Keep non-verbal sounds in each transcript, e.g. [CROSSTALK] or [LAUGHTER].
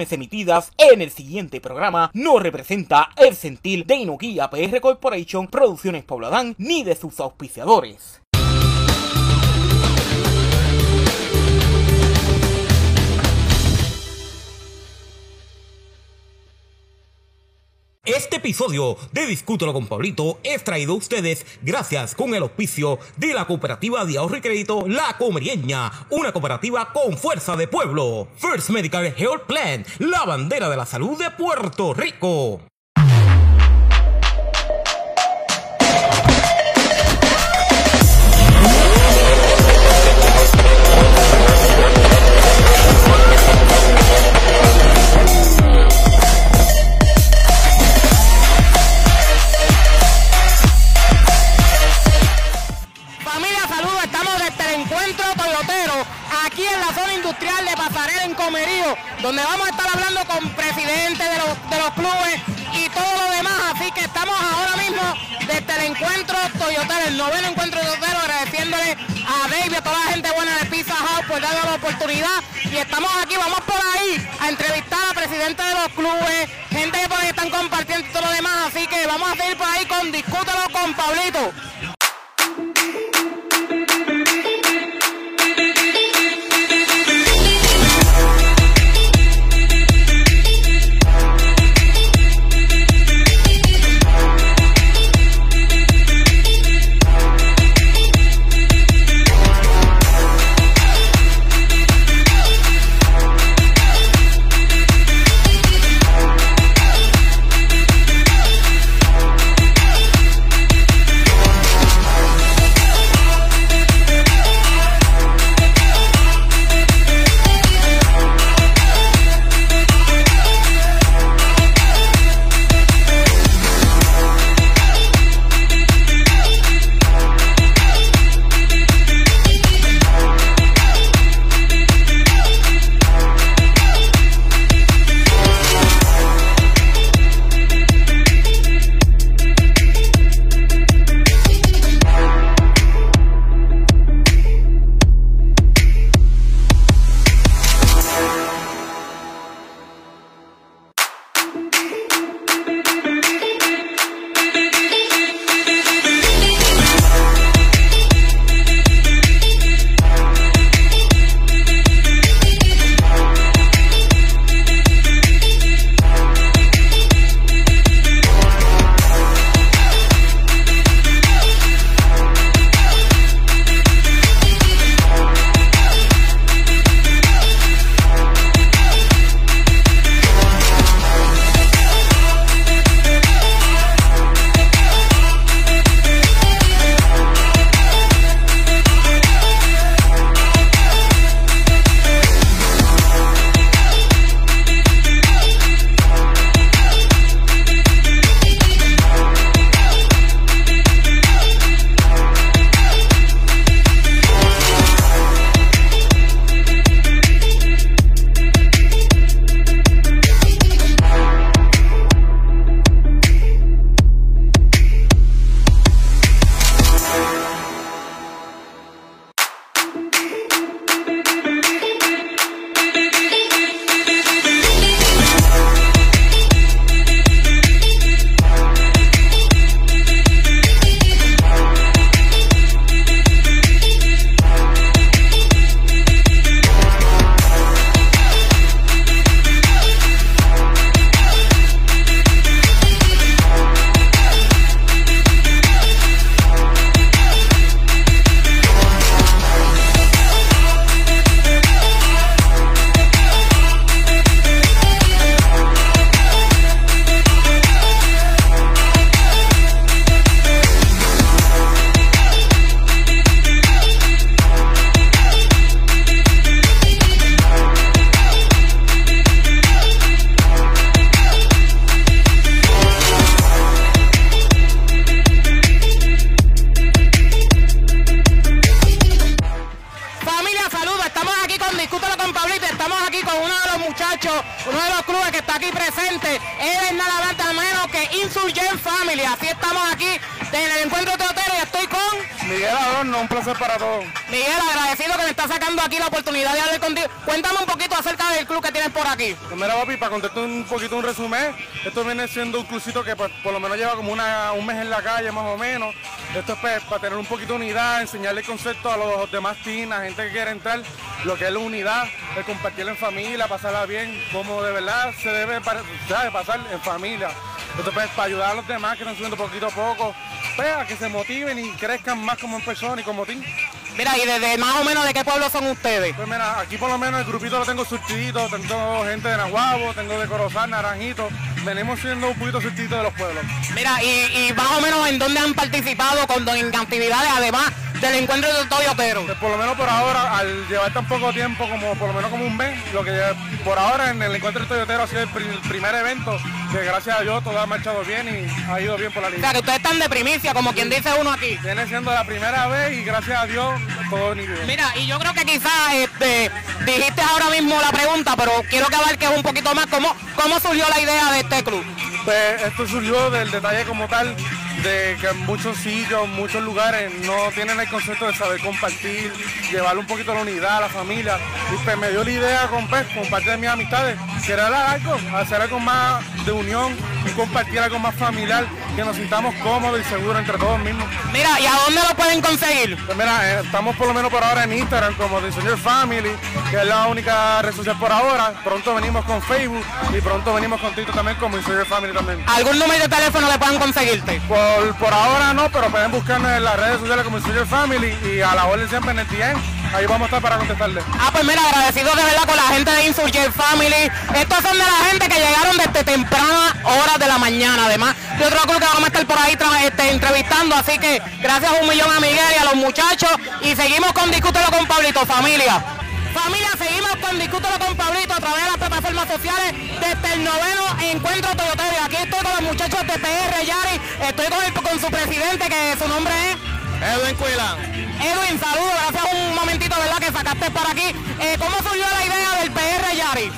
Emitidas en el siguiente programa no representa el sentir de Inoquia PR Corporation, Producciones Pobladán, ni de sus auspiciadores. Este episodio de Discútelo con Pablito es traído a ustedes gracias con el auspicio de la cooperativa de ahorro y crédito La Comerieña, una cooperativa con fuerza de pueblo. First Medical Health Plan, la bandera de la salud de Puerto Rico. Oportunidad y estamos aquí, vamos por ahí a entrevistar a presidentes de los clubes, gente que por ahí están compartiendo todo lo demás, así que vamos a seguir por ahí con Discútelo con Pablito. Aquí con Pablito. Estamos aquí con uno de los muchachos, uno de los clubes que está aquí presente. Él es nada más menos que Insurgent Family. Así estamos aquí en el encuentro teatero y estoy con con? Miguel Adorno, un placer para todos. Miguel, agradecido que me está sacando aquí la oportunidad de hablar contigo. Cuéntame un poquito acerca del club que tienes por aquí. Pues mira, papi, para contarte un poquito un resumen, esto viene siendo un clubcito que pues, por lo menos lleva como una, un mes en la calle, más o menos. Esto es pues, para tener un poquito de unidad, enseñarle el concepto a los demás teens, a gente que quiere entrar, lo que es la unidad, el compartir en familia, pasarla bien, como de verdad se debe pasar en familia. Esto pues, para ayudar a los demás que están subiendo poquito a poco, a que se motiven y crezcan más como persona y como team. Mira, y desde más o menos de qué pueblo son ustedes. Pues mira, aquí por lo menos el grupito lo tengo surtidito, tengo gente de Nahuabo, tengo de Corozal, Naranjito. Venimos siendo un poquito surtidito de los pueblos. Mira, y, y, más o menos en dónde han participado con en actividades, además del encuentro de Toyotero. Pues por lo menos por ahora, al llevar tan poco tiempo, como por lo menos como un mes, lo que por ahora en el encuentro de Toyotero ha sido el, primer evento, que gracias a Dios todo ha marchado bien y ha ido bien por la liga. O sea, que ustedes están de primicia, como quien dice uno aquí. Viene siendo la primera vez y gracias a Dios todo bien. Mira, y yo creo que quizás este, dijiste ahora mismo la pregunta, pero quiero que abarques un poquito más cómo, cómo surgió la idea de este club. Pues esto surgió del detalle como tal de que en muchos sitios, muchos lugares no tienen el concepto de saber compartir, llevar un poquito la unidad a la familia. Y pues me dio la idea con, pues, con parte de mis amistades, querer algo, hacer algo más de unión y compartir algo más familiar, que nos sintamos cómodos y seguros entre todos mismos. Mira, ¿y a dónde lo pueden conseguir? Pues mira, eh, estamos por lo menos por ahora en Instagram como Diseñor Family, que es la única red social por ahora. Pronto venimos con Facebook y pronto venimos con Twitter también como Diseñor Family también. ¿Algún número de teléfono le puedan conseguirte? Por, ahora no, pero pueden buscarnos en las redes sociales como Insurger Family y a la orden siempre en el TN. Ahí vamos a estar para contestarle. Ah, pues mira, agradecido de verdad con la gente de Insurger Family. Estos son de la gente que llegaron desde tempranas horas de la mañana. Además, de otro club que vamos a estar por ahí este, entrevistando. Así que gracias un millón a Miguel y a los muchachos. Y seguimos con Discútelo con Pablito, familia. Familia, seguimos Discútelo con Pablito a través de las plataformas sociales desde el noveno encuentro Toyotero. Aquí estoy con los muchachos de PR Yari, estoy con, con su presidente que su nombre es... Edwin Cuila. Edwin, saludos, gracias un momentito, ¿verdad? Que sacaste por aquí. Eh, ¿Cómo surgió la idea del PR Yari?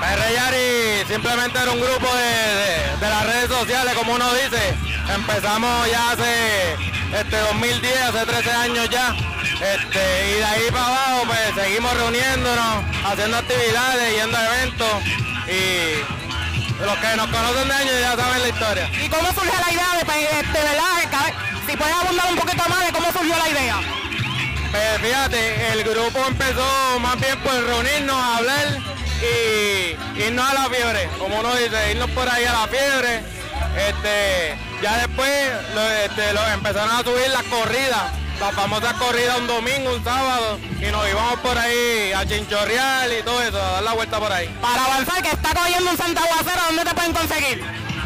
PR Yari simplemente era un grupo de, de, las redes sociales, como uno dice. Empezamos ya hace este 2010, hace 13 años ya. Este, y de ahí para abajo pues seguimos reuniéndonos, haciendo actividades, yendo a eventos y los que nos conocen de años ya saben la historia. ¿Y cómo surgió la idea de, pues, este, verdad? Si puedes abundar un poquito más de cómo surgió la idea. Pues fíjate, el grupo empezó más bien por reunirnos a hablar y irnos a la fiebre, como uno dice, irnos por ahí a la fiebre. Este, ya después este, lo, empezaron a subir las corridas la famosa corrida un domingo, un sábado, y nos íbamos por ahí a chinchorrear y todo eso, a dar la vuelta por ahí. Para avanzar, que está cayendo un Santa Aguacero, ¿dónde te pueden conseguir?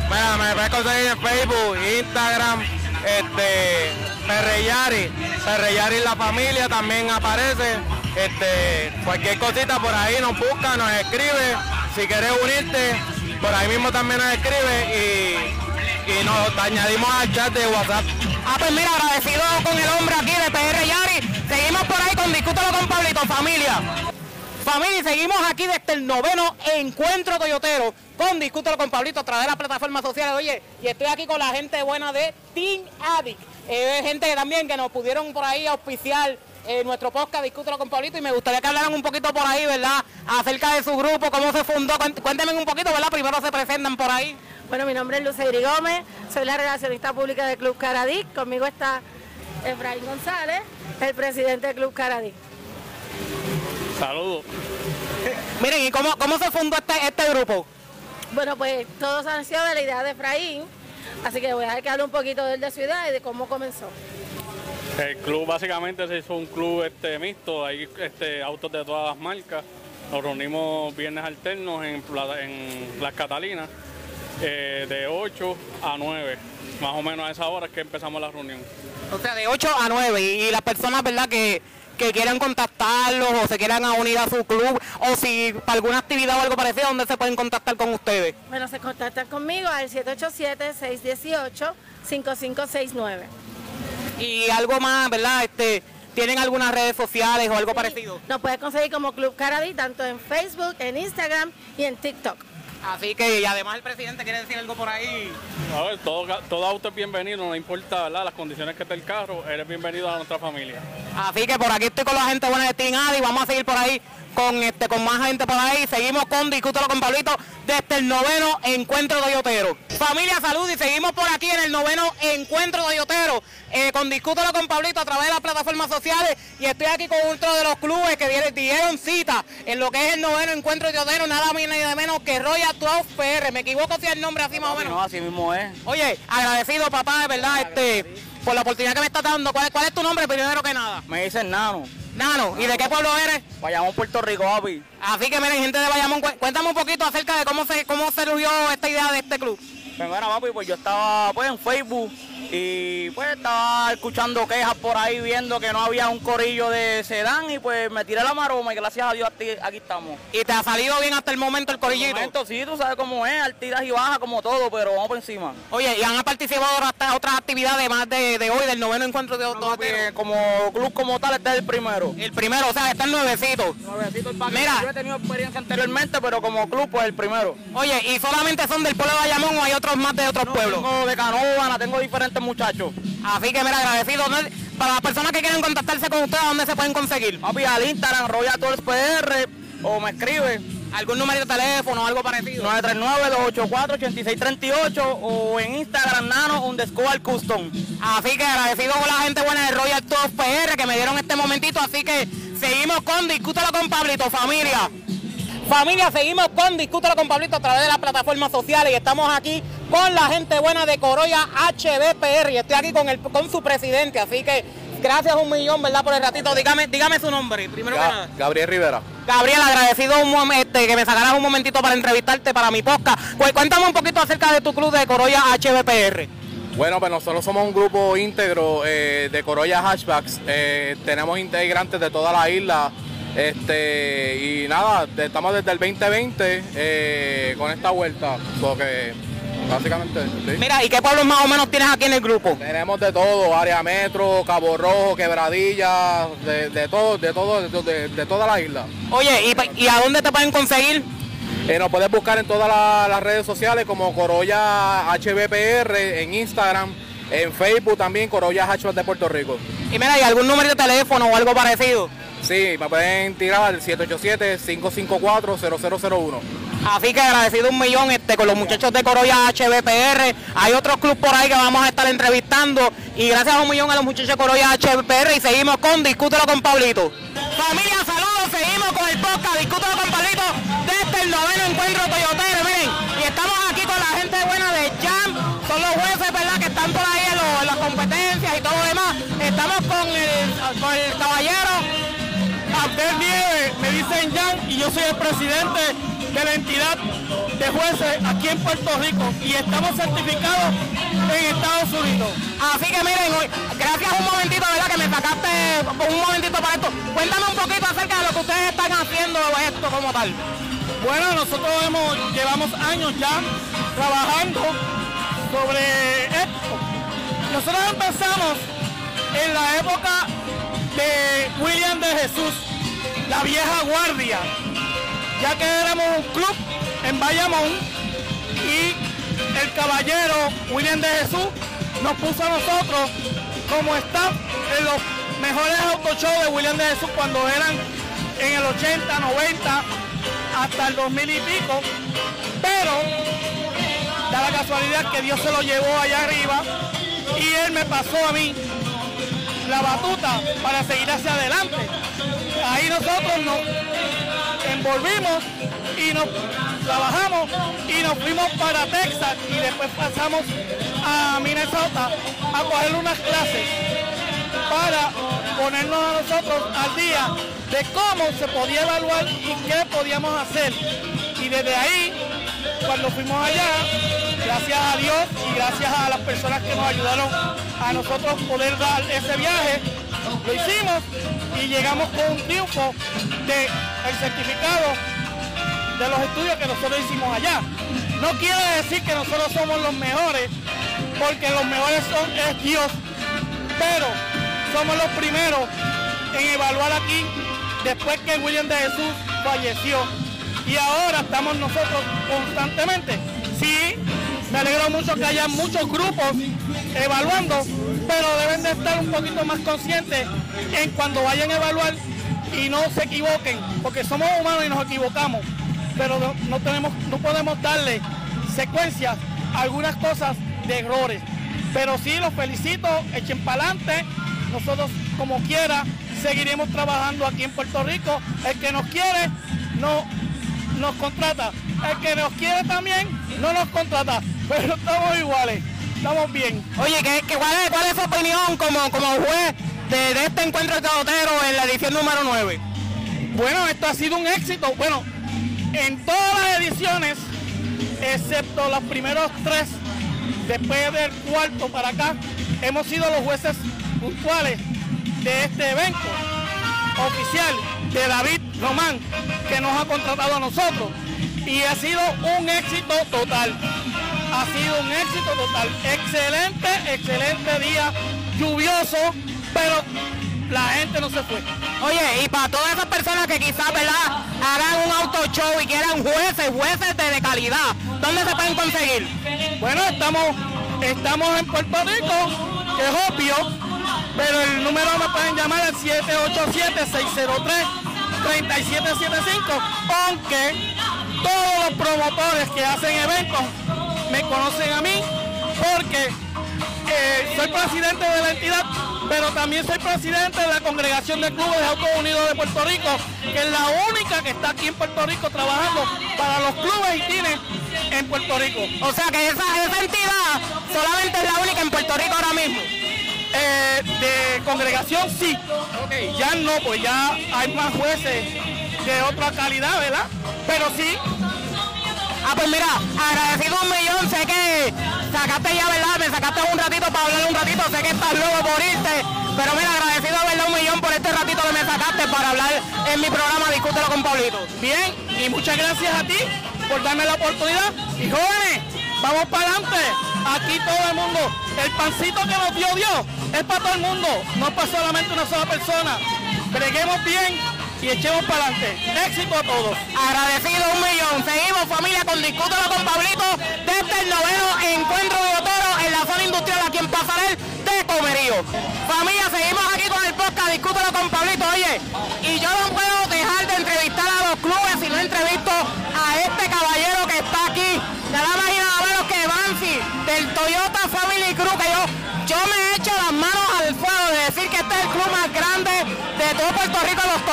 Mira, me puedes conseguir en Facebook, Instagram, este, Perreyari, Perreyari la familia también aparece, este, cualquier cosita por ahí nos busca, nos escribe, si quieres unirte, por ahí mismo también nos escribe y, y nos añadimos al chat de WhatsApp. Ah, pues mira, agradecido con el hombre aquí de PR Yari. Seguimos por ahí con Discútelo con Pablito, familia. Familia, seguimos aquí desde el noveno encuentro toyotero con Discútelo con Pablito a través de las plataformas sociales. Oye, y estoy aquí con la gente buena de Team Addict. Eh, gente también que nos pudieron por ahí auspiciar eh, nuestro podcast Discútelo con Pablito y me gustaría que hablaran un poquito por ahí, ¿verdad? Acerca de su grupo, cómo se fundó. Cuéntenme un poquito, ¿verdad? Primero se presentan por ahí. Bueno, mi nombre es Luceyri Gómez, soy la relacionista pública del Club Caradí. Conmigo está Efraín González, el presidente del Club Caradí. Saludos. Miren, ¿y cómo, cómo se fundó este, este grupo? Bueno, pues todos han sido de la idea de Efraín, así que voy a dejar que hable un poquito de él de su idea y de cómo comenzó. El club básicamente se hizo un club este mixto, hay este, autos de todas las marcas. Nos reunimos viernes alternos en, en Las Catalinas eh, de 8 a 9. Más o menos a esa hora es que empezamos la reunión. O sea, de 8 a 9. Y, las personas, ¿verdad?, que, que quieran contactarlos o se quieran unir a su club o si para alguna actividad o algo parecido, ¿dónde se pueden contactar con ustedes? Bueno, se contactan conmigo al 787-618-5569. Y algo más, ¿verdad? Este, ¿Tienen algunas redes sociales o algo parecido? Nos puedes conseguir como Club Caradi tanto en Facebook, en Instagram y en TikTok. Así que, y además el presidente quiere decir algo por ahí. A ver, todo, todo auto es bienvenido, no importa ¿verdad? las condiciones que esté el carro, eres bienvenido a nuestra familia. Así que por aquí estoy con la gente buena de Team Adi, vamos a seguir por ahí con este con más gente por ahí. Seguimos con Discútelo con Pablito desde el noveno encuentro Toyotero. Familia, salud y seguimos por aquí en el noveno encuentro Toyotero eh, con Discútelo con Pablito a través de las plataformas sociales y estoy aquí con otro de los clubes que dieron, cita en lo que es el noveno encuentro Toyotero, nada más ni nada menos que Royal 12 PR. Me equivoco si el nombre así más o menos. No, así mismo es. Oye, agradecido papá, de verdad, este, por la oportunidad que me estás dando. ¿Cuál, cuál es tu nombre primero que nada? Me dicen nano. Nano, ¿y de qué pueblo eres? Vayamos Puerto Rico, papi. Así que miren, gente de Bayamón, cu- cuéntame un poquito acerca de cómo se cómo surgió esta idea de este club. Pues bueno, papi, pues yo estaba pues en Facebook y pues estaba escuchando quejas por ahí viendo que no había un corillo de sedán y pues me tiré la maroma y gracias a Dios aquí, estamos. ¿Y te ha salido bien hasta el momento el corillito? momento sí, tú sabes cómo es, altidas y bajas como todo, pero vamos por encima. Oye, ¿y han participado en otras, otras actividades más de, de hoy, del noveno encuentro de Papi, Toyotero? como club como tal, este es el primero. El primero, o sea, está el nuevecito. Mira. Yo he tenido experiencia anteriormente, pero como club, pues el primero. Oye, ¿y solamente son del pueblo de Bayamón o hay otros más de otros pueblos? Tengo de Canóvana, tengo diferentes muchachos. Así que mira, agradecido. Para las personas que quieren contactarse con ustedes, ¿a dónde se pueden conseguir? Papi, al Instagram, Tours PR, o me escribe ¿Algún número de teléfono o algo parecido? 939-284-8638 o en Instagram, nano underscore custom. Así que agradecido con la gente buena de Royal Tours PR que me dieron este momentito. Así que seguimos con Discútelo con Pablito, familia. Familia, seguimos con Discútelo con Pablito a través de las plataformas sociales y estamos aquí con la gente buena de Corolla HBPR y estoy aquí con, el, con su presidente. Así que gracias un millón, ¿verdad? Por el ratito. Dígame, dígame su nombre, primero que nada. Gabriel Rivera. Gabriel, agradecido este, que me sacaras un momentito para entrevistarte para mi podcast. Cu- Cuéntame un poquito acerca de tu club de Corolla HBPR. Bueno, pues nosotros somos un grupo íntegro eh, de Corolla Hatchbacks. Eh, tenemos integrantes de toda la isla. Este, y nada, estamos desde el 2020 eh, con esta vuelta. Porque básicamente, sí. Mira, ¿y qué pueblos más o menos tienes aquí en el grupo? Tenemos de todo, área metro, Cabo Rojo, Quebradilla, de, de todo, de todo, de, de- de toda la isla. Oye, ¿y, pa- ¿y a dónde te pueden conseguir? Eh, nos puedes buscar en todas la- las redes sociales como Corolla HBPR, en Instagram, en Facebook también, Corolla Hatchback de Puerto Rico. Y mira, ¿y algún número de teléfono o algo parecido? Sí, me pueden tirar al 787-554-0001. Así que agradecido un millón este, con los muchachos de Corolla HBPR. Hay otros clubes por ahí que vamos a estar entrevistando. Y gracias a un millón a los muchachos de Corolla HBPR. Y seguimos con Discútelo con Pablito. Familia, saludos. Seguimos con el podcast Discútelo con Pablito desde el noveno encuentro Toyotero. Miren, y estamos aquí con la gente buena de Jam. Son los jueces, ¿verdad? Que están por ahí en, lo- en las competencias y todo lo demás. Estamos con el, con el caballero y yo soy el presidente de la entidad de jueces aquí en Puerto Rico y estamos certificados en Estados Unidos. Así que miren, hoy- gracias un momentito, ¿verdad? Que me sacaste un momentito para esto. Cuéntame un poquito acerca de lo que ustedes están haciendo esto como tal. Bueno, nosotros hemos, llevamos años ya trabajando sobre esto. Nosotros empezamos en la época de William de Jesús, la vieja guardia, ya que éramos un club en Bayamón y el caballero William de Jesús nos puso a nosotros como staff en los mejores autoshows de William de Jesús cuando eran en el 80, 90, hasta el 2000 y pico, pero da la casualidad que Dios se lo llevó allá arriba y Él me pasó a mí la batuta para seguir hacia adelante. Nosotros nos envolvimos y nos trabajamos y nos fuimos para Texas y después pasamos a Minnesota a coger unas clases para ponernos a nosotros al día de cómo se podía evaluar y qué podíamos hacer. Y desde ahí, cuando fuimos allá, gracias a Dios y gracias a las personas que nos ayudaron a nosotros poder dar ese viaje, lo hicimos y llegamos con un triunfo del certificado de los estudios que nosotros hicimos allá. No quiere decir que nosotros somos los mejores, porque los mejores son es Dios, pero somos los primeros en evaluar aquí después que William de Jesús falleció. y ahora estamos nosotros constantemente. Sí, me alegro mucho que haya muchos grupos evaluando, pero deben de estar un poquito más conscientes en cuando vayan a evaluar y no se equivoquen, porque somos humanos y nos equivocamos, pero no, tenemos, no podemos darle secuencias a algunas cosas de errores. Pero sí, los felicito, echen para adelante, nosotros como quiera seguiremos trabajando aquí en Puerto Rico. El que nos quiere no nos contrata. El que nos quiere también no nos contrata. [LAUGHS] Pero estamos iguales, estamos bien. Oye, ¿qué, qué- cuál, es, cuál es su opinión como, como juez de, de este encuentro de pelotero en la edición número 9? Bueno, esto ha sido un éxito. Bueno, en todas las ediciones, excepto los primeros tres, después del cuarto para acá, hemos sido los jueces puntuales de este evento oficial de David Román, que nos ha contratado a nosotros. Y ha sido un éxito total. Ha sido un éxito total. Excelente, excelente día, lluvioso, pero la gente no se fue. Oye, y para todas esas personas que quizás, ¿verdad?, hagan un auto show y quieran jueces, jueces de, de calidad, ¿dónde se pueden conseguir? Bueno, estamos, estamos en Puerto Rico, que es obvio, pero el número me pueden llamar al 787-603-3775, aunque todos los promotores que hacen eventos me conocen a mí, porque eh, soy presidente de la entidad, pero también soy presidente de la Congregación de Clubes de Autos Unidos de Puerto Rico, que es la única que está aquí en Puerto Rico trabajando para los clubes y tines en Puerto Rico. O sea que esa, esa entidad solamente es la única en Puerto Rico ahora mismo. Eh, de congregación sí, ya no, pues ya hay más jueces de otra calidad, ¿verdad? Pero sí, Ah, pues mira, agradecido un millón, sé que sacaste ya, ¿verdad? Me sacaste un ratito para hablar un ratito, sé que estás luego por irte, pero mira, agradecido, ¿verdad? Un millón por este ratito que me sacaste para hablar en mi programa Discútelo con Pablito. bien, y muchas gracias a ti por darme la oportunidad. Y jóvenes, vamos para adelante. Aquí todo el mundo, el pancito que nos dio Dios es para todo el mundo, no es para solamente una sola persona. Breguemos bien y echemos para adelante. Éxito a todos. Agradecido un millón. Seguimos familia con Discútelo con Pablito desde el noveno encuentro de Otero en la zona industrial aquí en Pasarel de Comerío. Familia, seguimos aquí con el podcast Discútelo con Pablito. Oye,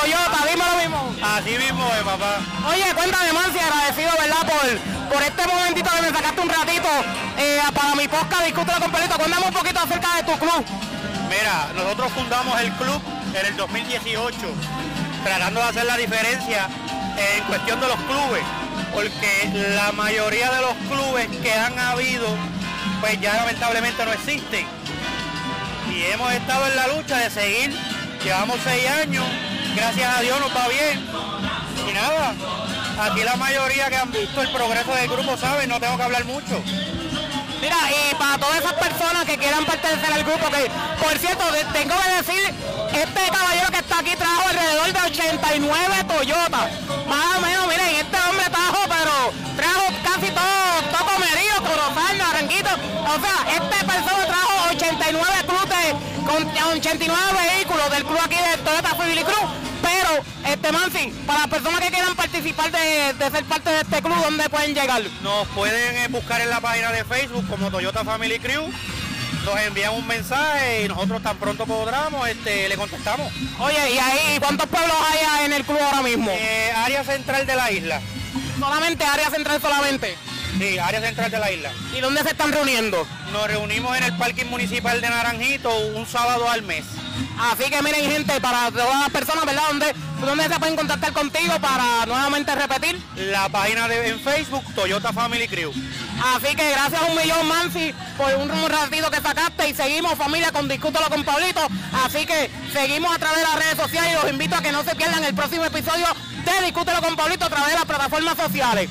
Dime lo mismo. Así mismo es, papá. Oye, cuéntame, Mansi, agradecido, ¿verdad? Por, por este momentito que me sacaste un ratito eh, para mi podcast, discútelo con Pelito. Cuéntame un poquito acerca de tu club. Mira, nosotros fundamos el club en el 2018, tratando de hacer la diferencia en cuestión de los clubes, porque la mayoría de los clubes que han habido, pues ya lamentablemente no existen. Y hemos estado en la lucha de seguir, llevamos seis años, gracias a Dios nos va bien. Y nada, aquí la mayoría que han visto el progreso del grupo saben, no tengo que hablar mucho. Mira, y para todas esas personas que quieran pertenecer al grupo, que por cierto, tengo que decir, este caballero que está aquí trajo alrededor de 89 Toyota. Más o menos, miren, este hombre trajo, pero trajo casi todo, todo comerío, Corozal, Naranquito. O sea, este persona trajo 89 cruces con 89 vehículos del club aquí de Toyota Family Cruz. Pero, este Mansi, para las personas que quieran participar de, de ser parte de este club, ¿dónde pueden llegar? Nos pueden eh, buscar en la página de Facebook como Toyota Family Crew. Nos envían un mensaje y nosotros tan pronto podamos este, le contestamos. Oye, ¿y ahí cuántos pueblos hay en el club ahora mismo? Eh, área central de la isla. Solamente área central solamente. Sí, área central de la isla. ¿Y dónde se están reuniendo? Nos reunimos en el parking municipal de Naranjito un sábado al mes. Así que miren gente, para todas las personas, ¿verdad? ¿Dónde, dónde se pueden contactar contigo para nuevamente repetir? La página de, en Facebook, Toyota Family Crew. Así que gracias a un millón, Mansi, por un ratito que sacaste y seguimos familia con Discútelo con Pablito. Así que seguimos a través de las redes sociales y los invito a que no se pierdan el próximo episodio de Discútelo con Pablito a través de las plataformas sociales.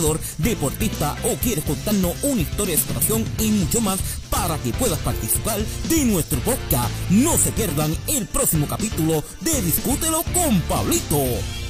deportista o quieres contarnos una historia de superación y mucho más para que puedas participar de nuestro podcast. No se pierdan el próximo capítulo de Discútelo con Pablito.